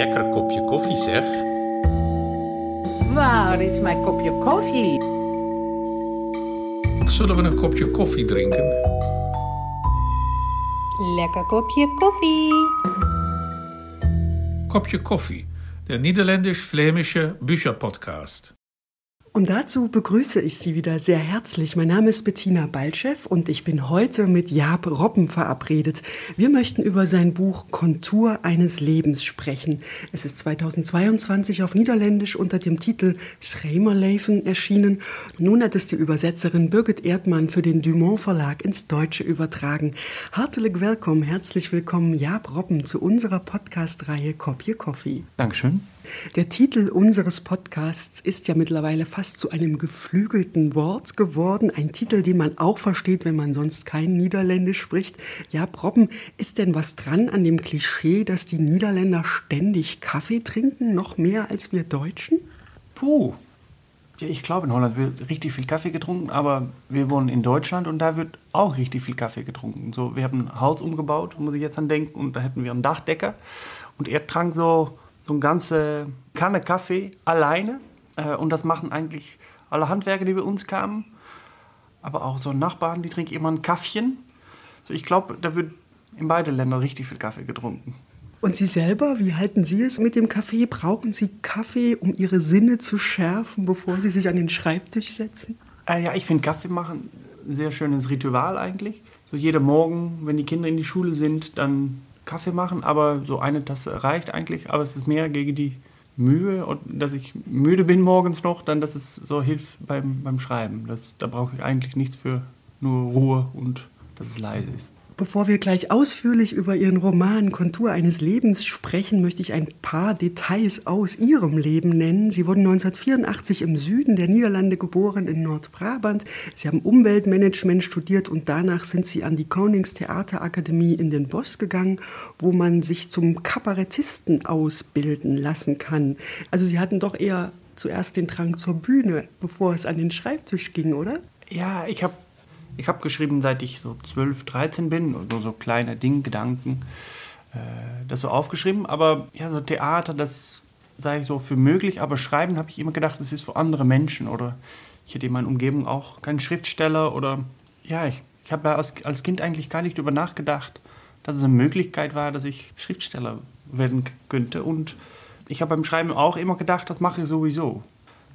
lekker kopje koffie, zeg. Waar is mijn kopje koffie? Zullen we een kopje koffie drinken? Lekker kopje koffie. Kopje koffie, der niederländisch-flämische Bücherpodcast. Und dazu begrüße ich Sie wieder sehr herzlich. Mein Name ist Bettina Baltschew und ich bin heute mit Jaap Robben verabredet. Wir möchten über sein Buch Kontur eines Lebens sprechen. Es ist 2022 auf Niederländisch unter dem Titel Schremerleven erschienen. Nun hat es die Übersetzerin Birgit Erdmann für den Dumont Verlag ins Deutsche übertragen. Hartelijk willkommen, herzlich willkommen, Jaap Robben, zu unserer Podcast-Reihe Kopje Coffee. Dankeschön. Der Titel unseres Podcasts ist ja mittlerweile fast zu einem geflügelten Wort geworden. Ein Titel, den man auch versteht, wenn man sonst kein Niederländisch spricht. Ja, Probben, ist denn was dran an dem Klischee, dass die Niederländer ständig Kaffee trinken, noch mehr als wir Deutschen? Puh. Ja, ich glaube, in Holland wird richtig viel Kaffee getrunken, aber wir wohnen in Deutschland und da wird auch richtig viel Kaffee getrunken. So, wir haben ein Haus umgebaut, muss ich jetzt an denken, und da hätten wir einen Dachdecker und er trank so so eine ganze Kanne Kaffee alleine. Äh, und das machen eigentlich alle Handwerker, die bei uns kamen. Aber auch so Nachbarn, die trinken immer ein Kaffchen. So, ich glaube, da wird in beiden Ländern richtig viel Kaffee getrunken. Und Sie selber, wie halten Sie es mit dem Kaffee? Brauchen Sie Kaffee, um Ihre Sinne zu schärfen, bevor Sie sich an den Schreibtisch setzen? Äh, ja, ich finde Kaffee machen ein sehr schönes Ritual eigentlich. So jeden Morgen, wenn die Kinder in die Schule sind, dann Kaffee machen, aber so eine Tasse reicht eigentlich. Aber es ist mehr gegen die Mühe und dass ich müde bin morgens noch, dann dass es so hilft beim, beim Schreiben. Das, da brauche ich eigentlich nichts für, nur Ruhe und dass es leise ist. Bevor wir gleich ausführlich über Ihren Roman Kontur eines Lebens sprechen, möchte ich ein paar Details aus Ihrem Leben nennen. Sie wurden 1984 im Süden der Niederlande geboren, in Nordbrabant. Sie haben Umweltmanagement studiert und danach sind Sie an die Koningstheaterakademie in den Bosch gegangen, wo man sich zum Kabarettisten ausbilden lassen kann. Also Sie hatten doch eher zuerst den Drang zur Bühne, bevor es an den Schreibtisch ging, oder? Ja, ich habe ich habe geschrieben, seit ich so 12, 13 bin, nur so kleine Ding, Gedanken, äh, das so aufgeschrieben. Aber ja, so Theater, das sage ich so für möglich, aber Schreiben habe ich immer gedacht, das ist für andere Menschen. Oder ich hätte in meiner Umgebung auch keinen Schriftsteller oder ja, ich, ich habe als, als Kind eigentlich gar nicht darüber nachgedacht, dass es eine Möglichkeit war, dass ich Schriftsteller werden könnte. Und ich habe beim Schreiben auch immer gedacht, das mache ich sowieso.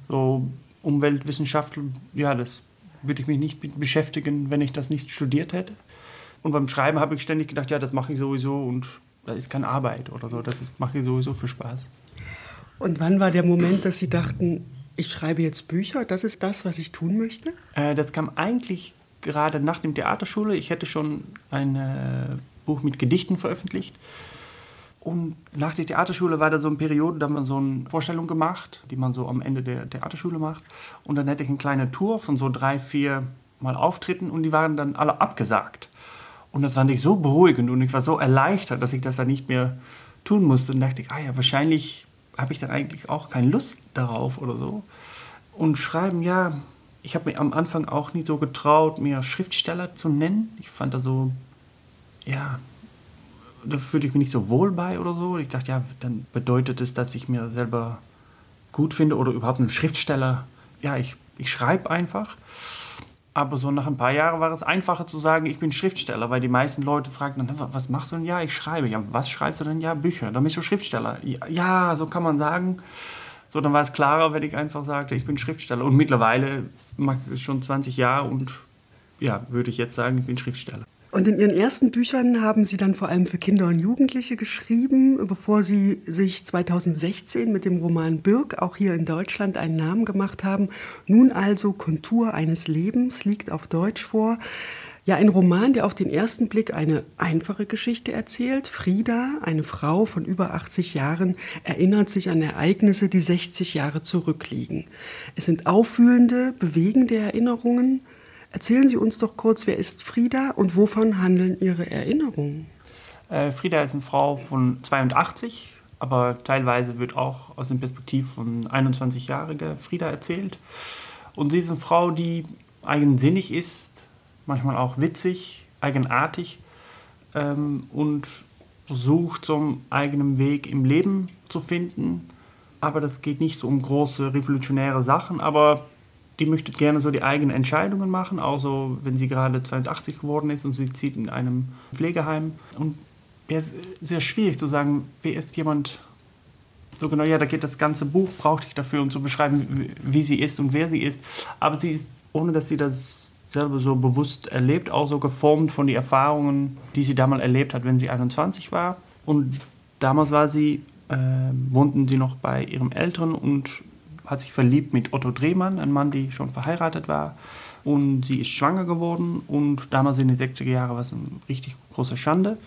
So Umweltwissenschaftler, ja, das würde ich mich nicht beschäftigen, wenn ich das nicht studiert hätte. Und beim Schreiben habe ich ständig gedacht, ja, das mache ich sowieso und da ist keine Arbeit oder so. Das ist, mache ich sowieso für Spaß. Und wann war der Moment, dass Sie dachten, ich schreibe jetzt Bücher, das ist das, was ich tun möchte? Äh, das kam eigentlich gerade nach dem Theaterschule. Ich hätte schon ein äh, Buch mit Gedichten veröffentlicht. Und nach der Theaterschule war da so eine Periode, da haben wir so eine Vorstellung gemacht, die man so am Ende der Theaterschule macht. Und dann hätte ich eine kleine Tour von so drei, vier Mal Auftritten und die waren dann alle abgesagt. Und das fand ich so beruhigend und ich war so erleichtert, dass ich das dann nicht mehr tun musste. Und dachte ich, ah ja, wahrscheinlich habe ich dann eigentlich auch keine Lust darauf oder so. Und schreiben, ja, ich habe mir am Anfang auch nicht so getraut, mir Schriftsteller zu nennen. Ich fand da so, ja, da fühlte ich mich nicht so wohl bei oder so. Ich dachte, ja, dann bedeutet es, dass ich mir selber gut finde oder überhaupt einen Schriftsteller. Ja, ich, ich schreibe einfach. Aber so nach ein paar Jahren war es einfacher zu sagen, ich bin Schriftsteller, weil die meisten Leute fragen dann, was machst du denn? Ja, ich schreibe. Ja, was schreibst du denn? Ja, Bücher. Dann bist du Schriftsteller. Ja, ja, so kann man sagen. So, dann war es klarer, wenn ich einfach sagte, ich bin Schriftsteller. Und mittlerweile mache ich es schon 20 Jahre und ja, würde ich jetzt sagen, ich bin Schriftsteller. Und in Ihren ersten Büchern haben Sie dann vor allem für Kinder und Jugendliche geschrieben, bevor Sie sich 2016 mit dem Roman Birk auch hier in Deutschland einen Namen gemacht haben. Nun also Kontur eines Lebens liegt auf Deutsch vor. Ja, ein Roman, der auf den ersten Blick eine einfache Geschichte erzählt. Frieda, eine Frau von über 80 Jahren, erinnert sich an Ereignisse, die 60 Jahre zurückliegen. Es sind auffühlende, bewegende Erinnerungen, Erzählen Sie uns doch kurz, wer ist Frieda und wovon handeln Ihre Erinnerungen? Äh, Frieda ist eine Frau von 82, aber teilweise wird auch aus der Perspektive von 21-jähriger Frieda erzählt. Und sie ist eine Frau, die eigensinnig ist, manchmal auch witzig, eigenartig ähm, und versucht, so einen eigenen Weg im Leben zu finden. Aber das geht nicht so um große revolutionäre Sachen, aber die möchte gerne so die eigenen Entscheidungen machen, auch so, wenn sie gerade 82 geworden ist und sie zieht in einem Pflegeheim. Und es ist sehr schwierig zu sagen, wer ist jemand so genau, ja, da geht das ganze Buch, brauchte ich dafür, um zu beschreiben, wie sie ist und wer sie ist. Aber sie ist, ohne dass sie das selber so bewusst erlebt, auch so geformt von den Erfahrungen, die sie damals erlebt hat, wenn sie 21 war. Und damals war sie, äh, wohnten sie noch bei ihrem Eltern und hat sich verliebt mit Otto Drehmann, ein Mann, der schon verheiratet war. Und sie ist schwanger geworden und damals in den 60er Jahren war es eine richtig große Schande.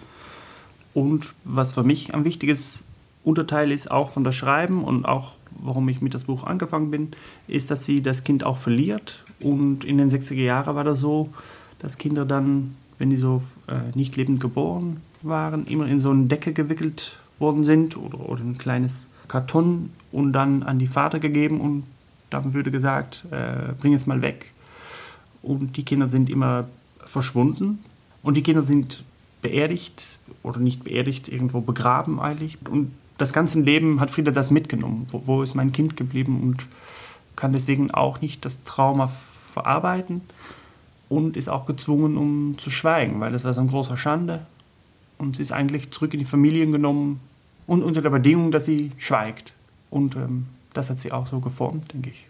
Und was für mich am wichtigsten Unterteil ist auch von das Schreiben und auch warum ich mit das Buch angefangen bin, ist, dass sie das Kind auch verliert. Und in den 60er Jahren war das so, dass Kinder dann, wenn die so äh, nicht lebend geboren waren, immer in so eine Decke gewickelt worden sind oder, oder ein kleines Karton und dann an die Vater gegeben und dann würde gesagt, äh, bring es mal weg. Und die Kinder sind immer verschwunden und die Kinder sind beerdigt oder nicht beerdigt, irgendwo begraben eigentlich. Und das ganze Leben hat Frieda das mitgenommen. Wo, wo ist mein Kind geblieben und kann deswegen auch nicht das Trauma verarbeiten und ist auch gezwungen, um zu schweigen, weil das war so eine große Schande. Und sie ist eigentlich zurück in die Familien genommen und unter der Bedingung, dass sie schweigt. Und ähm, das hat sie auch so geformt, denke ich.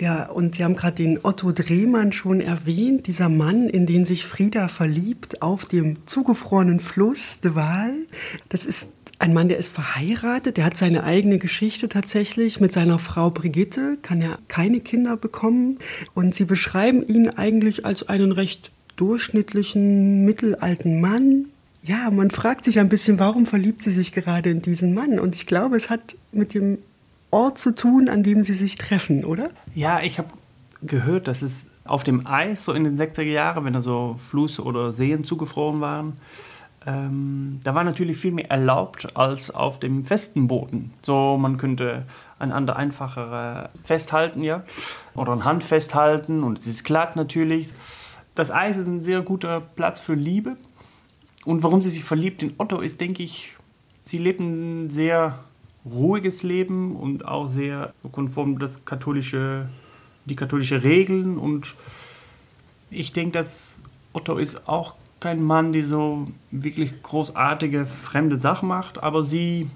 Ja, und Sie haben gerade den Otto Drehmann schon erwähnt, dieser Mann, in den sich Frieda verliebt, auf dem zugefrorenen Fluss de Waal. Das ist ein Mann, der ist verheiratet, der hat seine eigene Geschichte tatsächlich. Mit seiner Frau Brigitte kann er keine Kinder bekommen. Und Sie beschreiben ihn eigentlich als einen recht durchschnittlichen, mittelalten Mann. Ja, man fragt sich ein bisschen, warum verliebt sie sich gerade in diesen Mann? Und ich glaube, es hat mit dem Ort zu tun, an dem sie sich treffen, oder? Ja, ich habe gehört, dass es auf dem Eis, so in den 60er Jahren, wenn da so Flüsse oder Seen zugefroren waren, ähm, da war natürlich viel mehr erlaubt als auf dem festen Boden. So, man könnte einander einfacher festhalten, ja, oder ein Hand festhalten und es ist glatt natürlich. Das Eis ist ein sehr guter Platz für Liebe. Und warum sie sich verliebt in Otto ist, denke ich, sie lebt ein sehr ruhiges Leben und auch sehr konform das katholische, die katholische Regeln. Und ich denke, dass Otto ist auch kein Mann, der so wirklich großartige fremde Sachen macht, aber sie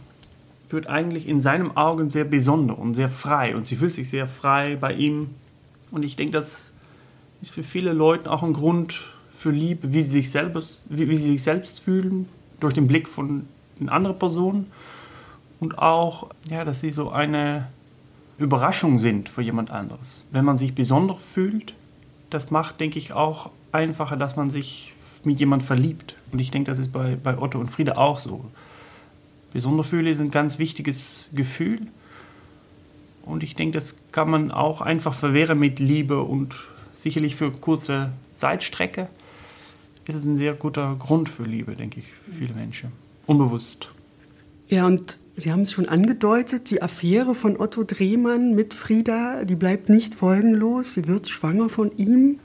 wird eigentlich in seinen Augen sehr besonders und sehr frei und sie fühlt sich sehr frei bei ihm. Und ich denke, das ist für viele Leute auch ein Grund für Liebe, wie sie sich selbst, wie, wie sie sich selbst fühlen, durch den Blick von einer anderen Person. Und auch, ja, dass sie so eine Überraschung sind für jemand anderes. Wenn man sich besonders fühlt, das macht, denke ich, auch einfacher, dass man sich mit jemand verliebt. Und ich denke, das ist bei, bei Otto und Frieda auch so. Besondergefühle ist ein ganz wichtiges Gefühl. Und ich denke, das kann man auch einfach verwehren mit Liebe und sicherlich für kurze Zeitstrecke ist es ein sehr guter Grund für Liebe, denke ich, für viele Menschen. Unbewusst. Ja, und Sie haben es schon angedeutet, die Affäre von Otto Drehmann mit Frieda, die bleibt nicht folgenlos. Sie wird schwanger von ihm.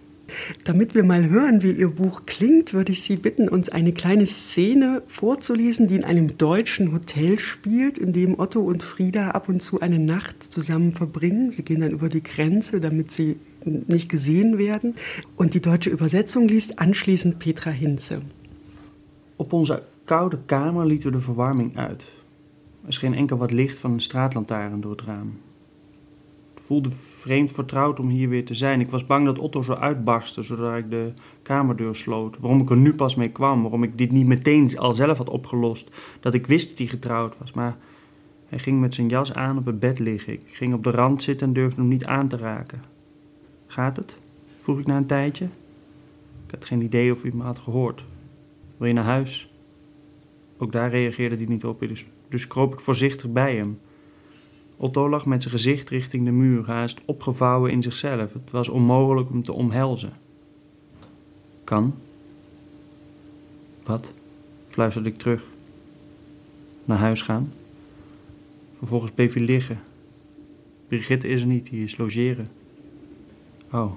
Damit wir mal hören, wie Ihr Buch klingt, würde ich Sie bitten, uns eine kleine Szene vorzulesen, die in einem deutschen Hotel spielt, in dem Otto und Frieda ab und zu eine Nacht zusammen verbringen. Sie gehen dann über die Grenze, damit sie nicht gesehen werden. Und die deutsche Übersetzung liest anschließend Petra Hinze. Op onze koude kamer lieten we de verwarming uit. Er scheen enkel wat licht van een straatlantaarn door het raam. voelde vreemd vertrouwd om hier weer te zijn. Ik was bang dat Otto zou uitbarsten zodra ik de kamerdeur sloot. Waarom ik er nu pas mee kwam, waarom ik dit niet meteen al zelf had opgelost. Dat ik wist dat hij getrouwd was, maar hij ging met zijn jas aan op het bed liggen. Ik ging op de rand zitten en durfde hem niet aan te raken. Gaat het? vroeg ik na een tijdje. Ik had geen idee of hij me had gehoord. Wil je naar huis? Ook daar reageerde hij niet op, dus, dus kroop ik voorzichtig bij hem. Otto lag met zijn gezicht richting de muur, haast opgevouwen in zichzelf. Het was onmogelijk hem te omhelzen. Kan. Wat? fluisterde ik terug. Naar huis gaan. Vervolgens bleef hij liggen. Brigitte is er niet, die is logeren. Oh,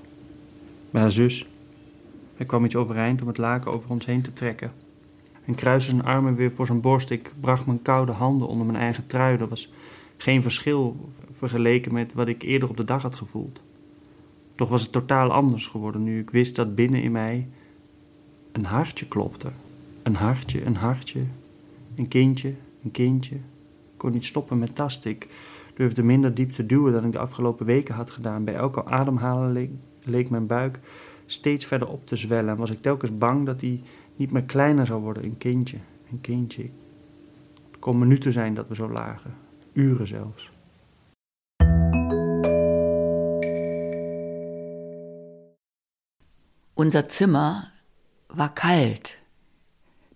haar zus. Hij kwam iets overeind om het laken over ons heen te trekken. en kruiste zijn armen weer voor zijn borst. Ik bracht mijn koude handen onder mijn eigen trui. Er was geen verschil vergeleken met wat ik eerder op de dag had gevoeld. Toch was het totaal anders geworden nu ik wist dat binnen in mij een hartje klopte. Een hartje, een hartje, een kindje, een kindje. Ik kon niet stoppen met tasten. Durfde minder diep te duwen dan ik de afgelopen weken had gedaan. Bij elke ademhalen leek, mijn buik steeds verder op te zwellen en was ik telkens bang dat hij niet meer kleiner zou worden. Een kindje, een kindje. Het kon minuten zijn dat we zo lagen, uren zelfs. Unser Zimmer war kalt,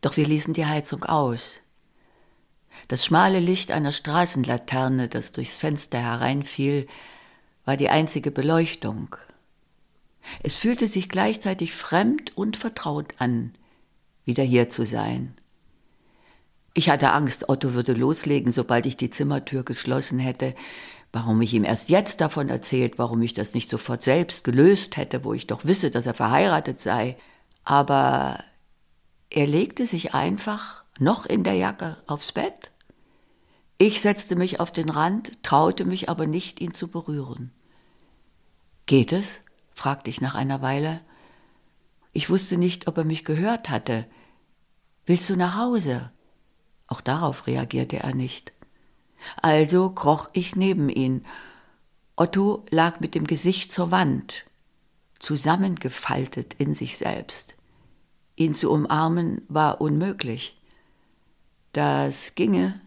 doch wir ließen die Heizung aus. Das schmale Licht einer Straßenlaterne, das durchs Fenster hereinfiel, war die einzige Beleuchtung. Es fühlte sich gleichzeitig fremd und vertraut an, wieder hier zu sein. Ich hatte Angst, Otto würde loslegen, sobald ich die Zimmertür geschlossen hätte, warum ich ihm erst jetzt davon erzählt, warum ich das nicht sofort selbst gelöst hätte, wo ich doch wisse, dass er verheiratet sei. Aber er legte sich einfach noch in der Jacke aufs Bett. Ich setzte mich auf den Rand, traute mich aber nicht, ihn zu berühren. Geht es? fragte ich nach einer Weile. Ich wusste nicht, ob er mich gehört hatte. Willst du nach Hause? Auch darauf reagierte er nicht. Also kroch ich neben ihn. Otto lag mit dem Gesicht zur Wand, zusammengefaltet in sich selbst. Ihn zu umarmen war unmöglich. Das ginge.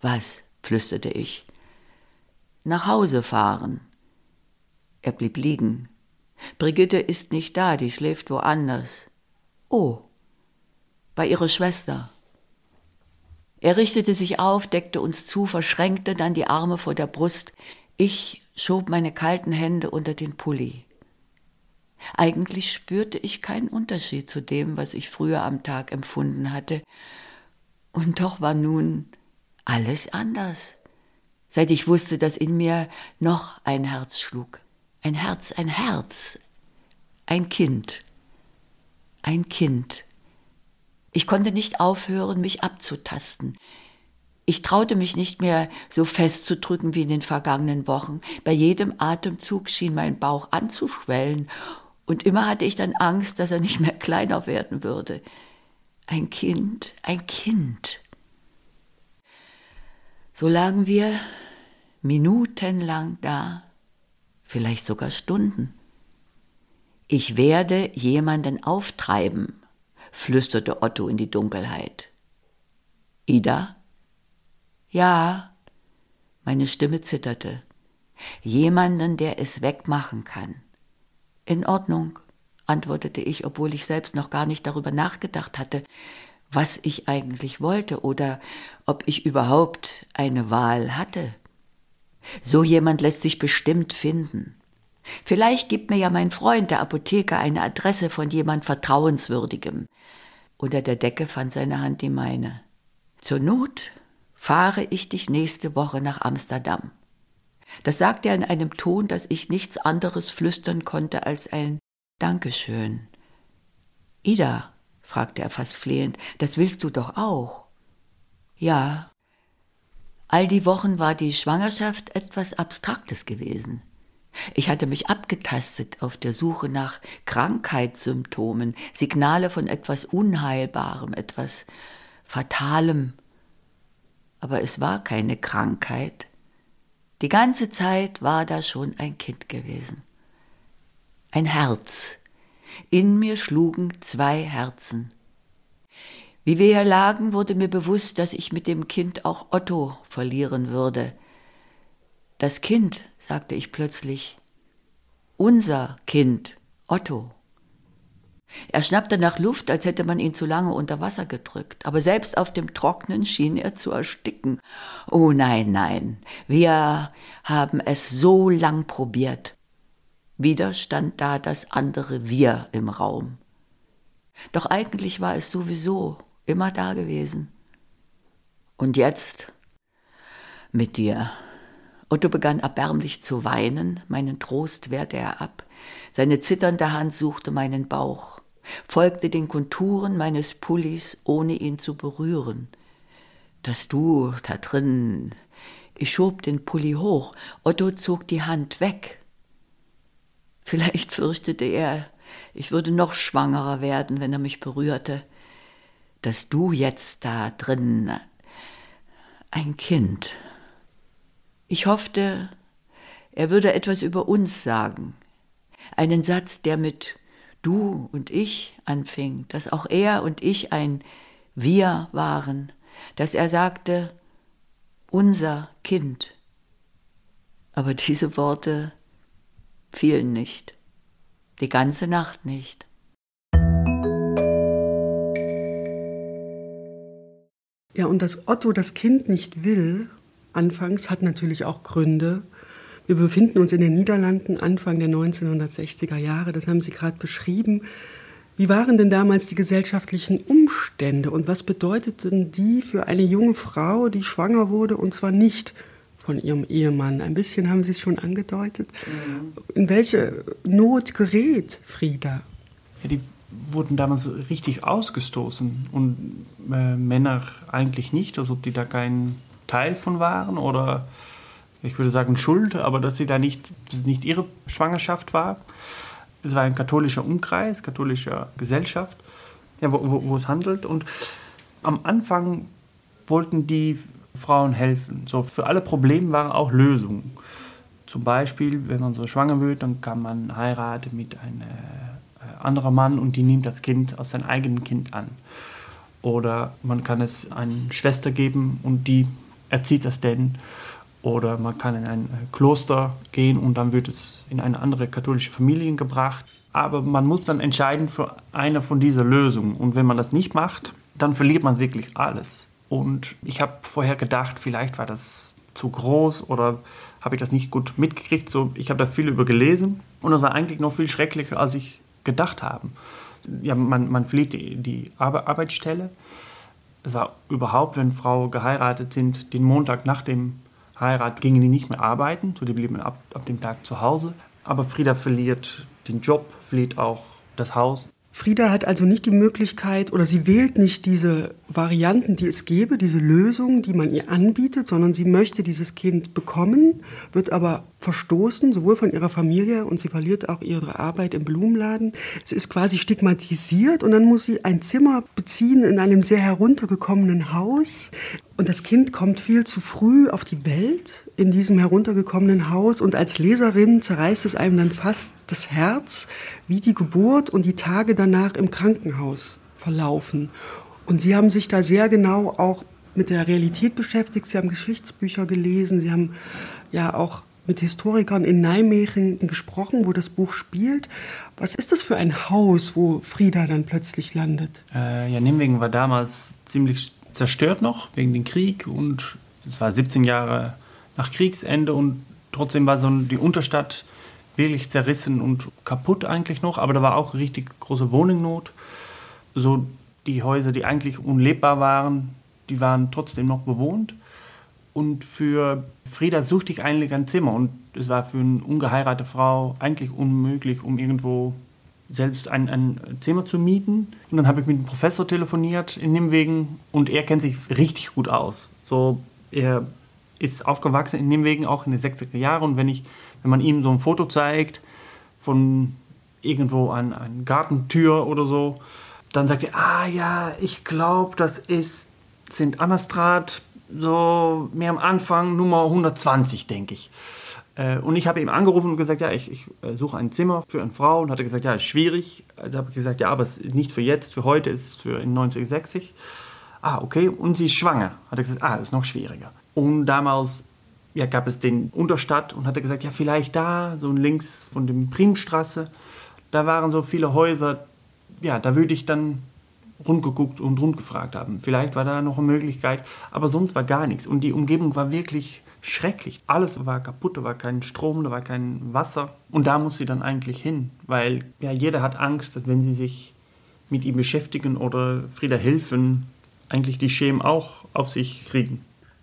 Was? flüsterte ich. Nach Hause fahren. Er blieb liegen. Brigitte ist nicht da, die schläft woanders. Oh, bei ihrer Schwester. Er richtete sich auf, deckte uns zu, verschränkte dann die Arme vor der Brust. Ich schob meine kalten Hände unter den Pulli. Eigentlich spürte ich keinen Unterschied zu dem, was ich früher am Tag empfunden hatte. Und doch war nun alles anders, seit ich wusste, dass in mir noch ein Herz schlug. Ein Herz, ein Herz, ein Kind, ein Kind. Ich konnte nicht aufhören, mich abzutasten. Ich traute mich nicht mehr so festzudrücken wie in den vergangenen Wochen. Bei jedem Atemzug schien mein Bauch anzuschwellen, und immer hatte ich dann Angst, dass er nicht mehr kleiner werden würde. Ein Kind, ein Kind. So lagen wir minutenlang da, vielleicht sogar Stunden. Ich werde jemanden auftreiben, flüsterte Otto in die Dunkelheit. Ida? Ja. Meine Stimme zitterte. Jemanden, der es wegmachen kann. In Ordnung, antwortete ich, obwohl ich selbst noch gar nicht darüber nachgedacht hatte, was ich eigentlich wollte oder ob ich überhaupt eine Wahl hatte. So jemand lässt sich bestimmt finden. Vielleicht gibt mir ja mein Freund, der Apotheker, eine Adresse von jemand Vertrauenswürdigem. Unter der Decke fand seine Hand die meine. Zur Not fahre ich dich nächste Woche nach Amsterdam. Das sagte er in einem Ton, dass ich nichts anderes flüstern konnte als ein Dankeschön. Ida, fragte er fast flehend, das willst du doch auch. Ja. All die Wochen war die Schwangerschaft etwas Abstraktes gewesen. Ich hatte mich abgetastet auf der Suche nach Krankheitssymptomen, Signale von etwas Unheilbarem, etwas Fatalem. Aber es war keine Krankheit. Die ganze Zeit war da schon ein Kind gewesen. Ein Herz. In mir schlugen zwei Herzen. Wie wir hier lagen, wurde mir bewusst, dass ich mit dem Kind auch Otto verlieren würde. Das Kind, sagte ich plötzlich, unser Kind, Otto. Er schnappte nach Luft, als hätte man ihn zu lange unter Wasser gedrückt, aber selbst auf dem Trocknen schien er zu ersticken. Oh nein, nein, wir haben es so lang probiert. Wieder stand da das andere Wir im Raum. Doch eigentlich war es sowieso immer da gewesen. Und jetzt mit dir. Otto begann erbärmlich zu weinen, meinen Trost wehrte er ab. Seine zitternde Hand suchte meinen Bauch. folgte den Konturen meines Pullis, ohne ihn zu berühren. Dass du da drin. Ich schob den Pulli hoch. Otto zog die Hand weg. Vielleicht fürchtete er, ich würde noch schwangerer werden, wenn er mich berührte. Dass du jetzt da drin ein Kind. Ich hoffte, er würde etwas über uns sagen. Einen Satz, der mit du und ich anfing, dass auch er und ich ein wir waren, dass er sagte, unser Kind. Aber diese Worte fielen nicht, die ganze Nacht nicht. Ja, und dass Otto das Kind nicht will, anfangs, hat natürlich auch Gründe. Wir befinden uns in den Niederlanden Anfang der 1960er Jahre, das haben Sie gerade beschrieben. Wie waren denn damals die gesellschaftlichen Umstände und was bedeuteten die für eine junge Frau, die schwanger wurde und zwar nicht von ihrem Ehemann? Ein bisschen haben Sie es schon angedeutet. Mhm. In welche Not gerät Frieda? Ja, die wurden damals richtig ausgestoßen und äh, Männer eigentlich nicht, als ob die da kein Teil von waren oder ich würde sagen Schuld, aber dass sie da nicht, dass es nicht ihre Schwangerschaft war. Es war ein katholischer Umkreis, katholischer Gesellschaft, ja, wo, wo, wo es handelt. Und am Anfang wollten die Frauen helfen. So für alle Probleme waren auch Lösungen. Zum Beispiel, wenn man so schwanger wird, dann kann man heiraten mit einem äh, anderen Mann und die nimmt das Kind aus seinem eigenen Kind an. Oder man kann es einer Schwester geben und die erzieht das denn. Oder man kann in ein äh, Kloster gehen und dann wird es in eine andere katholische Familie gebracht. Aber man muss dann entscheiden für eine von diesen Lösungen. Und wenn man das nicht macht, dann verliert man wirklich alles. Und ich habe vorher gedacht, vielleicht war das zu groß oder habe ich das nicht gut mitgekriegt. So, ich habe da viel über gelesen und es war eigentlich noch viel schrecklicher, als ich gedacht habe. Ja, man, man flieht die, die Arbeitsstelle. Es war überhaupt, wenn Frauen geheiratet sind, den Montag nach dem Heirat gingen die nicht mehr arbeiten, so die blieben ab, ab dem Tag zu Hause. Aber Frieda verliert den Job, verliert auch das Haus. Frieda hat also nicht die Möglichkeit oder sie wählt nicht diese Varianten, die es gäbe, diese Lösungen, die man ihr anbietet, sondern sie möchte dieses Kind bekommen, wird aber verstoßen, sowohl von ihrer Familie und sie verliert auch ihre Arbeit im Blumenladen. Sie ist quasi stigmatisiert und dann muss sie ein Zimmer beziehen in einem sehr heruntergekommenen Haus. Und das Kind kommt viel zu früh auf die Welt in diesem heruntergekommenen Haus und als Leserin zerreißt es einem dann fast das Herz, wie die Geburt und die Tage danach im Krankenhaus verlaufen. Und Sie haben sich da sehr genau auch mit der Realität beschäftigt. Sie haben Geschichtsbücher gelesen. Sie haben ja auch mit Historikern in Nijmegen gesprochen, wo das Buch spielt. Was ist das für ein Haus, wo Frieda dann plötzlich landet? Äh, ja, Nijmegen war damals ziemlich zerstört noch wegen dem Krieg und es war 17 Jahre nach Kriegsende und trotzdem war so die Unterstadt wirklich zerrissen und kaputt eigentlich noch, aber da war auch richtig große Wohnungnot. So die Häuser, die eigentlich unlebbar waren, die waren trotzdem noch bewohnt. Und für Frieda suchte ich eigentlich ein Zimmer und es war für eine ungeheiratete Frau eigentlich unmöglich, um irgendwo selbst ein, ein Zimmer zu mieten. Und dann habe ich mit dem Professor telefoniert in Nimwegen und er kennt sich richtig gut aus. So, er ist aufgewachsen in Nimwegen, auch in den 60er Jahren. Und wenn, ich, wenn man ihm so ein Foto zeigt von irgendwo an einer Gartentür oder so, dann sagt er, ah ja, ich glaube, das ist St. Anastrat, so mehr am Anfang, Nummer 120, denke ich. Äh, und ich habe ihm angerufen und gesagt, ja, ich, ich äh, suche ein Zimmer für eine Frau. Und hat er gesagt, ja, ist schwierig. Da habe ich gesagt, ja, aber es ist nicht für jetzt, für heute, ist es für in 1960. Ah, okay. Und sie ist schwanger. Hat er gesagt, ah, ist noch schwieriger. Und damals ja, gab es den Unterstadt und hat er gesagt, ja, vielleicht da, so links von dem Primstraße, da waren so viele Häuser. Ja, da würde ich dann rundgeguckt und rundgefragt haben. Vielleicht war da noch eine Möglichkeit, aber sonst war gar nichts. Und die Umgebung war wirklich schrecklich. Alles war kaputt, da war kein Strom, da war kein Wasser. Und da muss sie dann eigentlich hin, weil ja, jeder hat Angst, dass wenn sie sich mit ihm beschäftigen oder Frieda helfen, eigentlich die Schemen auch auf sich kriegen.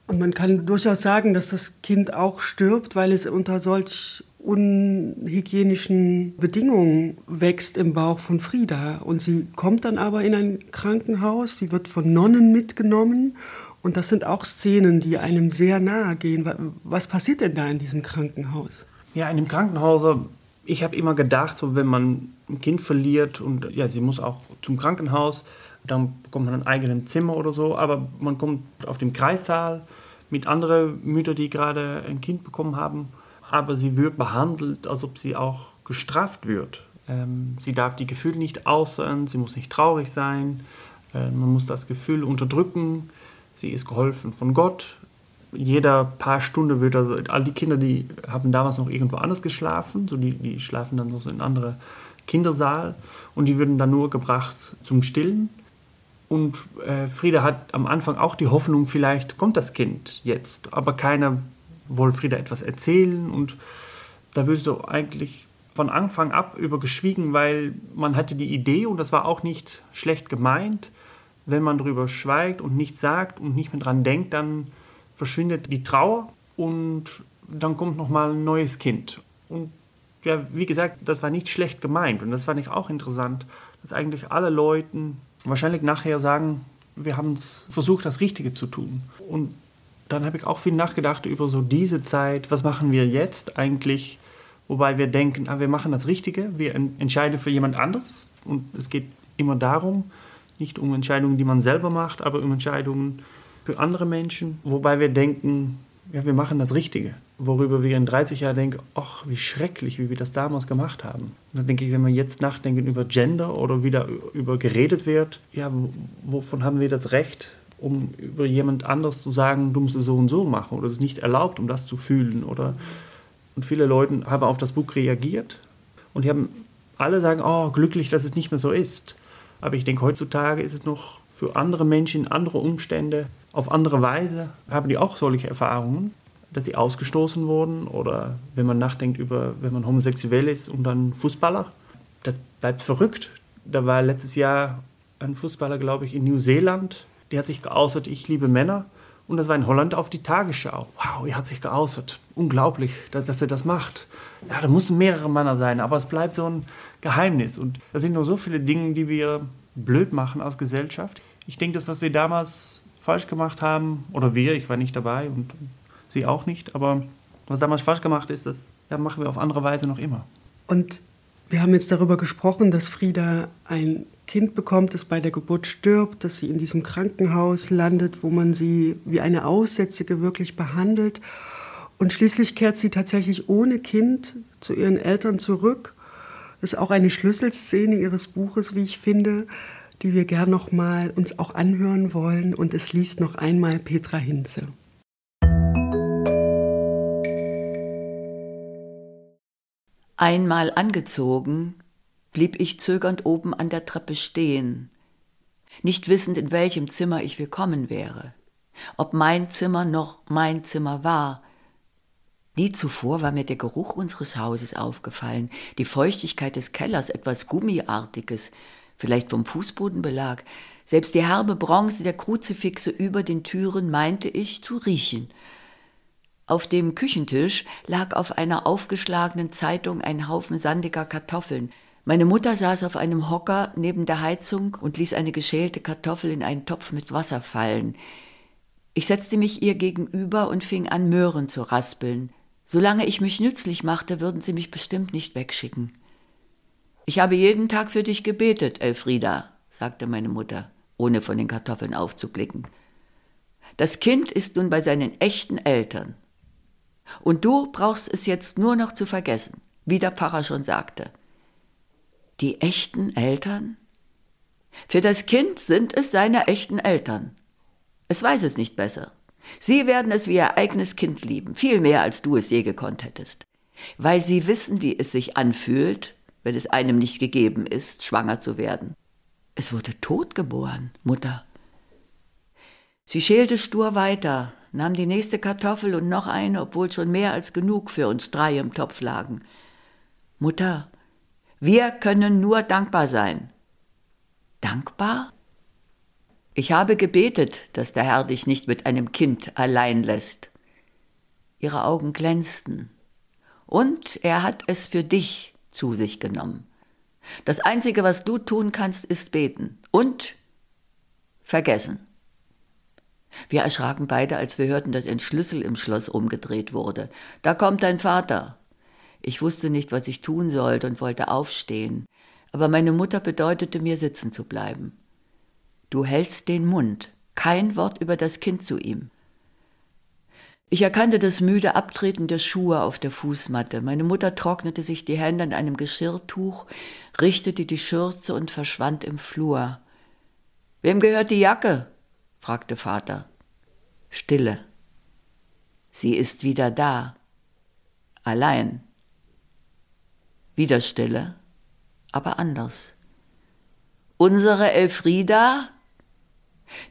Und man kann durchaus sagen, dass das Kind auch stirbt, weil es unter solch unhygienischen Bedingungen wächst im Bauch von Frieda. Und sie kommt dann aber in ein Krankenhaus, sie wird von Nonnen mitgenommen. Und das sind auch Szenen, die einem sehr nahe gehen. Was passiert denn da in diesem Krankenhaus? Ja, in dem Krankenhaus, ich habe immer gedacht, so wenn man ein Kind verliert und ja, sie muss auch zum Krankenhaus, dann bekommt man ein eigenes Zimmer oder so, aber man kommt auf den Kreissaal mit anderen Müttern, die gerade ein Kind bekommen haben aber sie wird behandelt, als ob sie auch gestraft wird. Ähm, sie darf die Gefühle nicht äußern, sie muss nicht traurig sein, äh, man muss das Gefühl unterdrücken. Sie ist geholfen von Gott. Jeder paar Stunden wird also, all die Kinder, die haben damals noch irgendwo anders geschlafen, so die, die schlafen dann so in einem anderen Kindersaal und die würden dann nur gebracht zum Stillen. Und äh, Frieda hat am Anfang auch die Hoffnung, vielleicht kommt das Kind jetzt, aber keiner Wolfrieda etwas erzählen und da würde so eigentlich von Anfang ab über geschwiegen, weil man hatte die Idee und das war auch nicht schlecht gemeint, wenn man darüber schweigt und nichts sagt und nicht mehr dran denkt, dann verschwindet die Trauer und dann kommt noch mal ein neues Kind. Und ja, wie gesagt, das war nicht schlecht gemeint und das fand ich auch interessant, dass eigentlich alle Leute wahrscheinlich nachher sagen, wir haben versucht, das Richtige zu tun. Und dann habe ich auch viel nachgedacht über so diese Zeit, was machen wir jetzt eigentlich, wobei wir denken, ah, wir machen das Richtige, wir entscheiden für jemand anderes und es geht immer darum, nicht um Entscheidungen, die man selber macht, aber um Entscheidungen für andere Menschen, wobei wir denken, ja, wir machen das Richtige, worüber wir in 30 Jahren denken, ach, wie schrecklich, wie wir das damals gemacht haben. Und dann denke ich, wenn wir jetzt nachdenken über Gender oder wieder über geredet wird, ja, wovon haben wir das Recht, um über jemand anders zu sagen, du musst es so und so machen oder es ist nicht erlaubt, um das zu fühlen. Oder und viele Leute haben auf das Buch reagiert und die haben alle sagen, oh, glücklich, dass es nicht mehr so ist. Aber ich denke, heutzutage ist es noch für andere Menschen, andere Umstände, auf andere Weise, haben die auch solche Erfahrungen, dass sie ausgestoßen wurden oder wenn man nachdenkt über, wenn man homosexuell ist und dann Fußballer, das bleibt verrückt. Da war letztes Jahr ein Fußballer, glaube ich, in New Zealand, der hat sich geäußert, ich liebe Männer. Und das war in Holland auf die Tagesschau. Wow, er hat sich geäußert. Unglaublich, dass, er das macht. Ja, da müssen mehrere Männer sein, aber es bleibt so ein Geheimnis. Und da sind noch so viele Dinge, die wir blöd machen als Gesellschaft. Ich denke, das, was wir damals falsch gemacht haben, oder wir, ich war nicht dabei und sie auch nicht, aber was damals falsch gemacht ist, das ja, machen wir auf andere Weise noch immer. Und wir haben jetzt darüber gesprochen, dass Frieda ein Kind bekommt, das bei der Geburt stirbt, dass sie in diesem Krankenhaus landet, wo man sie wie eine Aussätzige wirklich behandelt. Und schließlich kehrt sie tatsächlich ohne Kind zu ihren Eltern zurück. Das ist auch eine Schlüsselszene ihres Buches, wie ich finde, die wir gern noch mal uns auch anhören wollen. Und es liest noch einmal Petra Hinze. Einmal angezogen, blieb ich zögernd oben an der Treppe stehen, nicht wissend, in welchem Zimmer ich willkommen wäre, ob mein Zimmer noch mein Zimmer war. Nie zuvor war mir der Geruch unseres Hauses aufgefallen, die Feuchtigkeit des Kellers, etwas Gummiartiges, vielleicht vom Fußbodenbelag, selbst die herbe Bronze der Kruzifixe über den Türen meinte ich zu riechen. Auf dem Küchentisch lag auf einer aufgeschlagenen Zeitung ein Haufen sandiger Kartoffeln, meine Mutter saß auf einem Hocker neben der Heizung und ließ eine geschälte Kartoffel in einen Topf mit Wasser fallen. Ich setzte mich ihr gegenüber und fing an, Möhren zu raspeln. Solange ich mich nützlich machte, würden sie mich bestimmt nicht wegschicken. Ich habe jeden Tag für dich gebetet, Elfrieda, sagte meine Mutter, ohne von den Kartoffeln aufzublicken. Das Kind ist nun bei seinen echten Eltern. Und du brauchst es jetzt nur noch zu vergessen, wie der Pfarrer schon sagte die echten Eltern? Für das Kind sind es seine echten Eltern. Es weiß es nicht besser. Sie werden es wie ihr eigenes Kind lieben, viel mehr als du es je gekonnt hättest, weil sie wissen, wie es sich anfühlt, wenn es einem nicht gegeben ist, schwanger zu werden. Es wurde tot geboren, Mutter. Sie schälte stur weiter, nahm die nächste Kartoffel und noch eine, obwohl schon mehr als genug für uns drei im Topf lagen. Mutter, wir können nur dankbar sein. Dankbar? Ich habe gebetet, dass der Herr dich nicht mit einem Kind allein lässt. Ihre Augen glänzten, Und er hat es für dich zu sich genommen. Das Einzige, was du tun kannst, ist beten und vergessen. Wir erschraken beide, als wir hörten, dass ein Schlüssel im Schloss umgedreht wurde. Da kommt dein Vater. Ich wusste nicht, was ich tun sollte und wollte aufstehen, aber meine Mutter bedeutete mir, sitzen zu bleiben. Du hältst den Mund, kein Wort über das Kind zu ihm. Ich erkannte das müde Abtreten der Schuhe auf der Fußmatte. Meine Mutter trocknete sich die Hände an einem Geschirrtuch, richtete die Schürze und verschwand im Flur. Wem gehört die Jacke? Fragte Vater. Stille. Sie ist wieder da. Allein. Wieder Stille, aber anders. Unsere Elfrieda?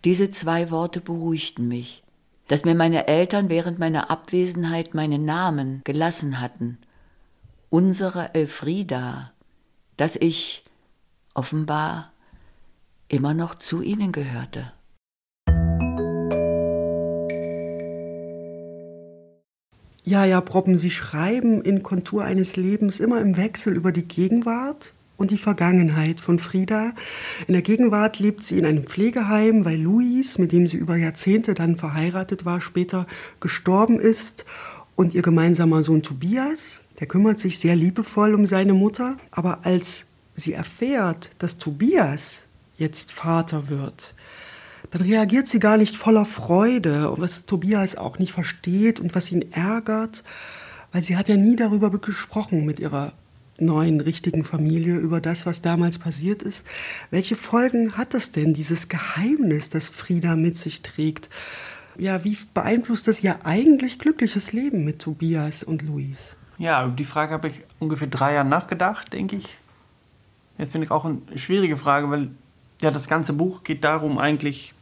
Diese zwei Worte beruhigten mich, dass mir meine Eltern während meiner Abwesenheit meinen Namen gelassen hatten. Unsere Elfrieda, dass ich offenbar immer noch zu ihnen gehörte. Ja, ja, Proppen, Sie schreiben in Kontur eines Lebens immer im Wechsel über die Gegenwart und die Vergangenheit von Frieda. In der Gegenwart lebt sie in einem Pflegeheim, weil Luis, mit dem sie über Jahrzehnte dann verheiratet war, später gestorben ist. Und ihr gemeinsamer Sohn Tobias, der kümmert sich sehr liebevoll um seine Mutter. Aber als sie erfährt, dass Tobias jetzt Vater wird, dann reagiert sie gar nicht voller Freude, was Tobias auch nicht versteht und was ihn ärgert, weil sie hat ja nie darüber gesprochen mit ihrer neuen richtigen Familie über das, was damals passiert ist. Welche Folgen hat das denn, dieses Geheimnis, das Frieda mit sich trägt? Ja, wie beeinflusst das ihr eigentlich glückliches Leben mit Tobias und Luis? Ja, die Frage habe ich ungefähr drei Jahre nachgedacht, denke ich. Jetzt finde ich auch eine schwierige Frage, weil ja, das ganze Buch geht darum eigentlich,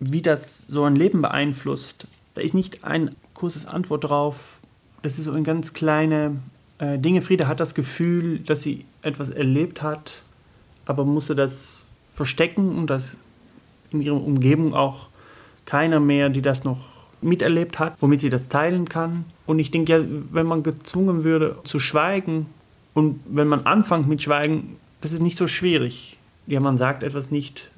wie das so ein Leben beeinflusst. Da ist nicht ein kurzes Antwort drauf. Das ist so ein ganz kleine äh, Dinge. Frieda hat das Gefühl, dass sie etwas erlebt hat, aber musste das verstecken und dass in ihrer Umgebung auch keiner mehr, die das noch miterlebt hat, womit sie das teilen kann. Und ich denke ja, wenn man gezwungen würde zu schweigen und wenn man anfängt mit Schweigen, das ist nicht so schwierig. Ja, man sagt etwas nicht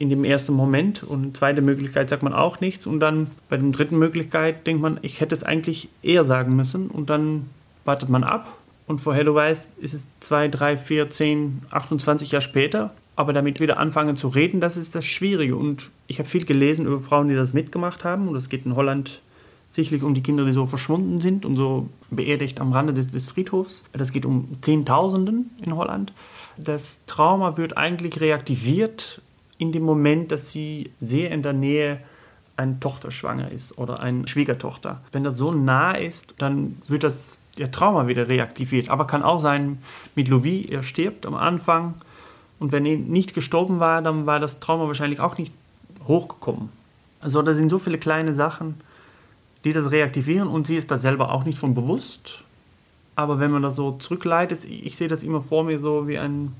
in dem ersten Moment und zweite Möglichkeit sagt man auch nichts und dann bei der dritten Möglichkeit denkt man, ich hätte es eigentlich eher sagen müssen und dann wartet man ab und vorher du weißt, ist es zwei, drei, vier, zehn, 28 Jahre später. Aber damit wieder anfangen zu reden, das ist das Schwierige. Und ich habe viel gelesen über Frauen, die das mitgemacht haben. Und es geht in Holland sicherlich um die Kinder, die so verschwunden sind und so beerdigt am Rande des, des Friedhofs. Das geht um Zehntausenden in Holland. Das Trauma wird eigentlich reaktiviert in dem Moment, dass sie sehr in der Nähe eine Tochter schwanger ist oder eine Schwiegertochter. Wenn das so nah ist, dann wird das der Trauma wieder reaktiviert. Aber kann auch sein mit Louis, er stirbt am Anfang und wenn er nicht gestorben war, dann war das Trauma wahrscheinlich auch nicht hochgekommen. Also da sind so viele kleine Sachen, die das reaktivieren und sie ist da selber auch nicht von bewusst. Aber wenn man das so zurückleitet, ich sehe das immer vor mir so wie ein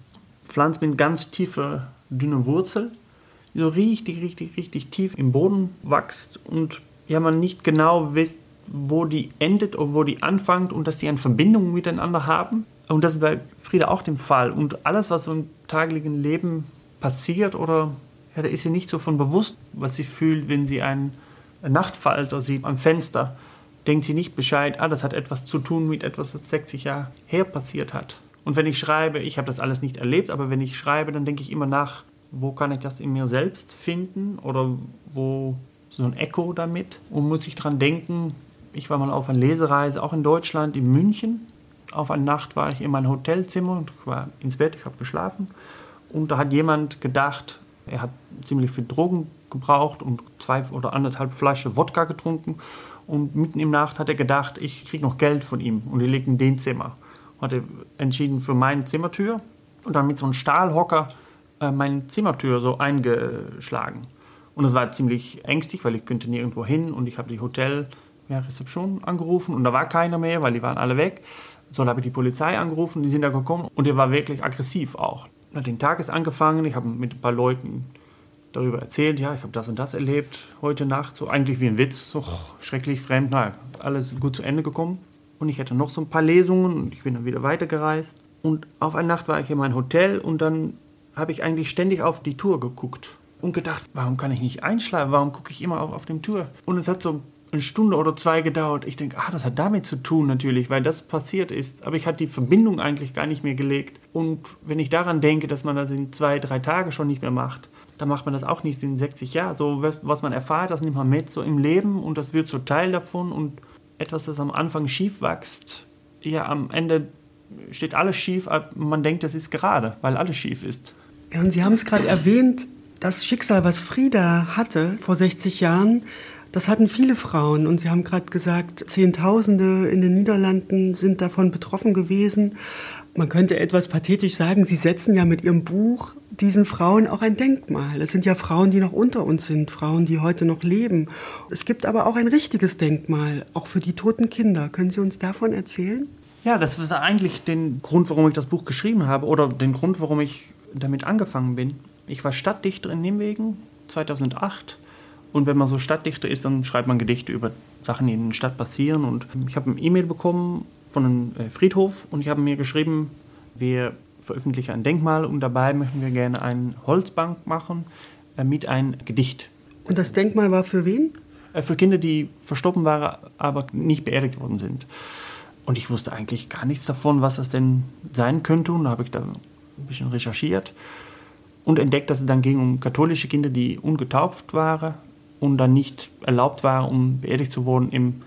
Pflanz mit ganz tiefer, dünner Wurzel, die so richtig, richtig, richtig tief im Boden wächst und ja, man nicht genau wisst, wo die endet und wo die anfängt und dass sie eine Verbindung miteinander haben. Und das ist bei Frieda auch der Fall. Und alles, was so im taglichen Leben passiert oder ja, da ist sie nicht so von bewusst, was sie fühlt, wenn sie einen Nachtfalter sieht am Fenster. Denkt sie nicht Bescheid, ah, das hat etwas zu tun mit etwas, das 60 Jahre her passiert hat. Und wenn ich schreibe, ich habe das alles nicht erlebt, aber wenn ich schreibe, dann denke ich immer nach, wo kann ich das in mir selbst finden oder wo so ein Echo damit und muss ich daran denken, ich war mal auf einer Lesereise, auch in Deutschland, in München. Auf eine Nacht war ich in meinem Hotelzimmer und war ins Bett, ich habe geschlafen. Und da hat jemand gedacht, er hat ziemlich viel Drogen gebraucht und zwei oder anderthalb Flaschen Wodka getrunken. Und mitten im Nacht hat er gedacht, ich kriege noch Geld von ihm und er liegt in den Zimmer. Hat er entschieden für meine Zimmertür und dann mit so einem Stahlhocker äh, meine Zimmertür so eingeschlagen. Und es war ziemlich ängstlich, weil ich könnte nirgendwo hin und ich habe die Hotel ja, angerufen und da war keiner mehr, weil die waren alle weg. So, habe ich die Polizei angerufen, die sind da gekommen und der war wirklich aggressiv auch. Den Tag ist angefangen, ich habe mit ein paar Leuten darüber erzählt, ja, ich habe das und das erlebt heute Nacht, so eigentlich wie ein Witz, so schrecklich fremd, naja, alles gut zu Ende gekommen. Und ich hatte noch so ein paar Lesungen und ich bin dann wieder weitergereist. Und auf eine Nacht war ich in meinem Hotel und dann habe ich eigentlich ständig auf die Tour geguckt und gedacht, warum kann ich nicht einschlafen? Warum gucke ich immer auf, auf dem Tour? Und es hat so eine Stunde oder zwei gedauert. Ich denke, ah, das hat damit zu tun natürlich, weil das passiert ist. Aber ich hatte die Verbindung eigentlich gar nicht mehr gelegt. Und wenn ich daran denke, dass man das in zwei, drei Tagen schon nicht mehr macht, dann macht man das auch nicht in 60 Jahren. So, was man erfahrt, das nimmt man mit so im Leben und das wird so Teil davon. Und etwas, das am Anfang schief wächst, ja, am Ende steht alles schief. Man denkt, das ist gerade, weil alles schief ist. Und Sie haben es gerade erwähnt, das Schicksal, was Frieda hatte vor 60 Jahren, das hatten viele Frauen und Sie haben gerade gesagt, Zehntausende in den Niederlanden sind davon betroffen gewesen. Man könnte etwas pathetisch sagen, Sie setzen ja mit Ihrem Buch diesen Frauen auch ein Denkmal. Es sind ja Frauen, die noch unter uns sind, Frauen, die heute noch leben. Es gibt aber auch ein richtiges Denkmal, auch für die toten Kinder. Können Sie uns davon erzählen? Ja, das ist eigentlich der Grund, warum ich das Buch geschrieben habe oder den Grund, warum ich damit angefangen bin. Ich war Stadtdichter in Nimwegen 2008 und wenn man so Stadtdichter ist, dann schreibt man Gedichte über Sachen, die in der Stadt passieren. Und ich habe eine E-Mail bekommen von einem äh, Friedhof und ich habe mir geschrieben, wir veröffentlichen ein Denkmal und dabei möchten wir gerne eine Holzbank machen äh, mit einem Gedicht. Und das Denkmal war für wen? Äh, für Kinder, die verstorben waren, aber nicht beerdigt worden sind. Und ich wusste eigentlich gar nichts davon, was das denn sein könnte. Und da habe ich da ein bisschen recherchiert und entdeckt, dass es dann ging um katholische Kinder, die ungetauft waren und dann nicht erlaubt waren, um beerdigt zu werden im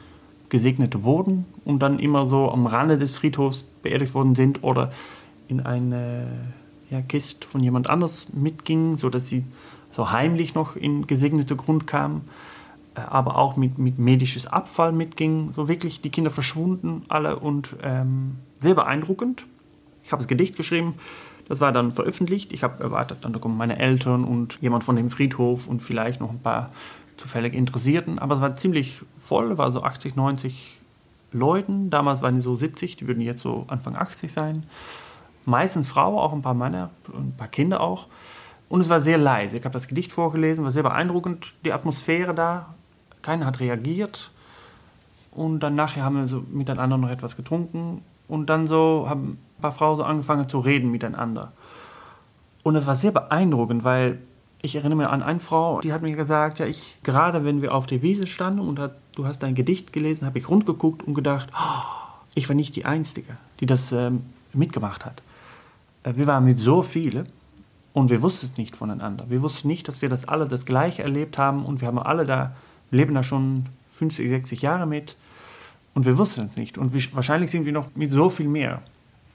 gesegneten Boden und dann immer so am Rande des Friedhofs beerdigt worden sind oder in eine ja, Kiste von jemand anders mitgingen, sodass sie so heimlich noch in gesegnete Grund kamen, äh, aber auch mit, mit medisches Abfall mitgingen. So wirklich die Kinder verschwunden alle und ähm, sehr beeindruckend. Ich habe das Gedicht geschrieben, das war dann veröffentlicht. Ich habe erwartet, dann kommen meine Eltern und jemand von dem Friedhof und vielleicht noch ein paar zufällig Interessierten. Aber es war ziemlich voll, war so 80, 90 Leuten. Damals waren die so 70, die würden jetzt so Anfang 80 sein. Meistens Frauen, auch ein paar Männer, ein paar Kinder auch. Und es war sehr leise. Ich habe das Gedicht vorgelesen, war sehr beeindruckend, die Atmosphäre da. Keiner hat reagiert. Und dann nachher haben wir so miteinander noch etwas getrunken. Und dann so haben ein paar Frauen so angefangen zu reden miteinander. Und es war sehr beeindruckend, weil ich erinnere mich an eine Frau, die hat mir gesagt, ja, ich, gerade wenn wir auf der Wiese standen und hat, du hast dein Gedicht gelesen, habe ich rundgeguckt und gedacht, oh, ich war nicht die Einzige, die das ähm, mitgemacht hat. Äh, wir waren mit so vielen und wir wussten es nicht voneinander. Wir wussten nicht, dass wir das alle das Gleiche erlebt haben und wir haben alle da, leben da schon 50, 60 Jahre mit und wir wussten es nicht. Und wir, wahrscheinlich sind wir noch mit so viel mehr.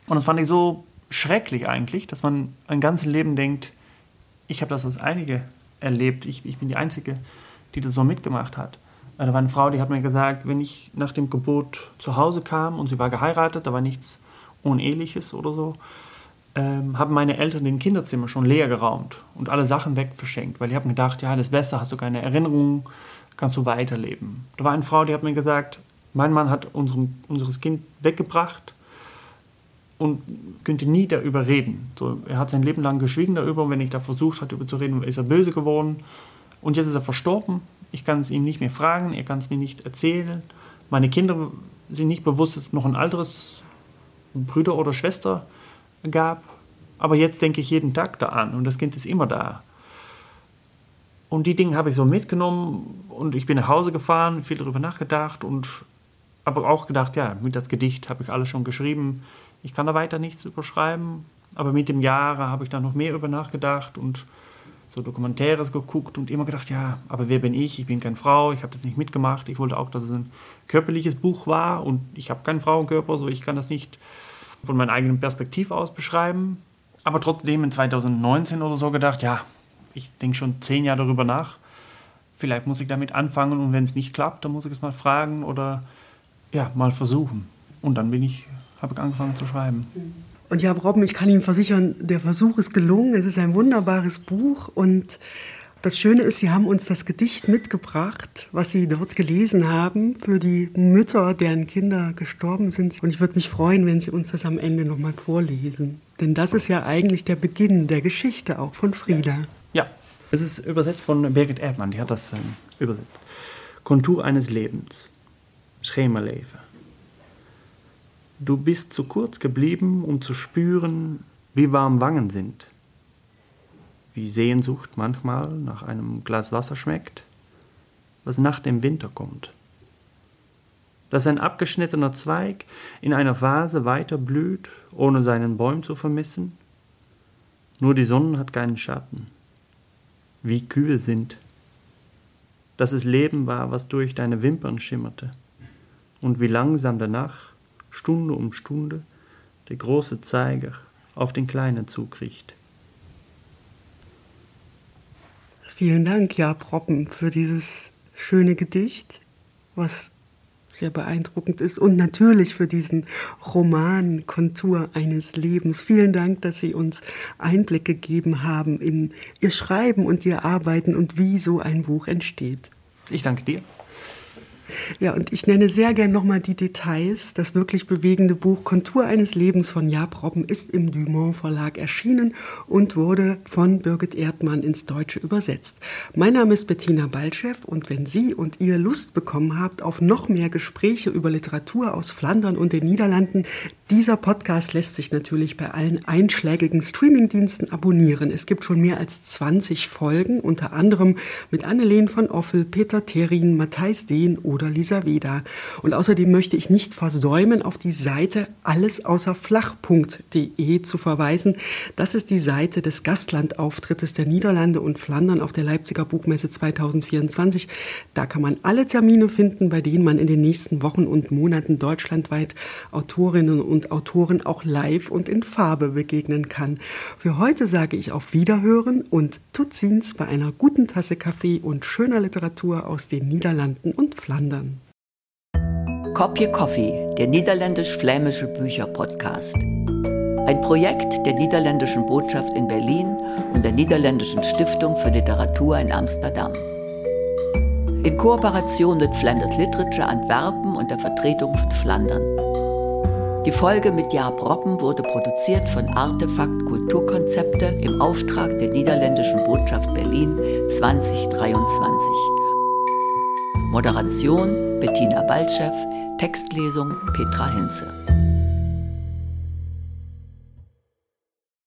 Und das fand ich so schrecklich eigentlich, dass man ein ganzes Leben denkt, ich habe das als einige erlebt. Ich, ich bin die Einzige, die das so mitgemacht hat. Da war eine Frau, die hat mir gesagt, wenn ich nach dem Gebot zu Hause kam und sie war geheiratet, da war nichts Uneheliches oder so, ähm, haben meine Eltern den Kinderzimmer schon leer geraumt und alle Sachen wegverschenkt, weil die haben gedacht, ja, das ist besser, hast du keine Erinnerungen, kannst du weiterleben. Da war eine Frau, die hat mir gesagt, mein Mann hat unseren, unseres Kind weggebracht und könnte nie darüber reden. So, er hat sein Leben lang geschwiegen darüber und wenn ich da versucht habe, darüber zu reden, ist er böse geworden. Und jetzt ist er verstorben. Ich kann es ihm nicht mehr fragen, er kann es mir nicht erzählen. Meine Kinder sind nicht bewusst, dass es noch ein anderes Bruder oder Schwester gab. Aber jetzt denke ich jeden Tag da an und das Kind ist immer da. Und die Dinge habe ich so mitgenommen und ich bin nach Hause gefahren, viel darüber nachgedacht und aber auch gedacht, ja, mit das Gedicht habe ich alles schon geschrieben ich kann da weiter nichts überschreiben, aber mit dem Jahre habe ich da noch mehr über nachgedacht und so Dokumentäres geguckt und immer gedacht, ja, aber wer bin ich? Ich bin keine Frau, ich habe das nicht mitgemacht. Ich wollte auch, dass es ein körperliches Buch war und ich habe keinen Frauenkörper, so ich kann das nicht von meiner eigenen Perspektive aus beschreiben. Aber trotzdem in 2019 oder so gedacht, ja, ich denke schon zehn Jahre darüber nach. Vielleicht muss ich damit anfangen und wenn es nicht klappt, dann muss ich es mal fragen oder ja, mal versuchen. Und dann bin ich habe ich angefangen zu schreiben. Und ja, Robben, ich kann Ihnen versichern, der Versuch ist gelungen. Es ist ein wunderbares Buch und das Schöne ist, Sie haben uns das Gedicht mitgebracht, was Sie dort gelesen haben, für die Mütter, deren Kinder gestorben sind. Und ich würde mich freuen, wenn Sie uns das am Ende nochmal vorlesen. Denn das ist ja eigentlich der Beginn der Geschichte auch von Frieda. Ja, es ist übersetzt von Birgit Erdmann, die hat das ähm, übersetzt. Kontur eines Lebens, Schemaleven. Du bist zu kurz geblieben, um zu spüren, wie warm Wangen sind, wie Sehnsucht manchmal nach einem Glas Wasser schmeckt, was nach dem Winter kommt. Dass ein abgeschnittener Zweig in einer Vase weiter blüht, ohne seinen Bäum zu vermissen. Nur die Sonne hat keinen Schatten. Wie kühl sind. Dass es Leben war, was durch deine Wimpern schimmerte. Und wie langsam danach, Stunde um Stunde, der große Zeiger auf den kleinen Zug riecht. Vielen Dank, Ja Proppen, für dieses schöne Gedicht, was sehr beeindruckend ist und natürlich für diesen Roman Kontur eines Lebens. Vielen Dank, dass Sie uns Einblick gegeben haben in Ihr Schreiben und Ihr Arbeiten und wie so ein Buch entsteht. Ich danke dir. Ja, und ich nenne sehr gern nochmal die Details. Das wirklich bewegende Buch Kontur eines Lebens von Jaap Robben ist im Dumont Verlag erschienen und wurde von Birgit Erdmann ins Deutsche übersetzt. Mein Name ist Bettina Balchev und wenn Sie und ihr Lust bekommen habt auf noch mehr Gespräche über Literatur aus Flandern und den Niederlanden, dieser Podcast lässt sich natürlich bei allen einschlägigen Streamingdiensten abonnieren. Es gibt schon mehr als 20 Folgen, unter anderem mit Anneleen von Offel, Peter Terin, Matthijs Dehn oder Lisa Weda. Und außerdem möchte ich nicht versäumen, auf die Seite allesaußerflach.de zu verweisen. Das ist die Seite des Gastlandauftrittes der Niederlande und Flandern auf der Leipziger Buchmesse 2024. Da kann man alle Termine finden, bei denen man in den nächsten Wochen und Monaten deutschlandweit Autorinnen und und Autoren auch live und in Farbe begegnen kann. Für heute sage ich auf Wiederhören und Tutzins bei einer guten Tasse Kaffee und schöner Literatur aus den Niederlanden und Flandern. Kopje Coffee, der niederländisch-flämische Bücher-Podcast. Ein Projekt der niederländischen Botschaft in Berlin und der niederländischen Stiftung für Literatur in Amsterdam. In Kooperation mit Flanders Literature Antwerpen und der Vertretung von Flandern. Die Folge mit Jaap Robben wurde produziert von Artefakt Kulturkonzepte im Auftrag der Niederländischen Botschaft Berlin 2023. Moderation Bettina Baltschew, Textlesung Petra Hinze.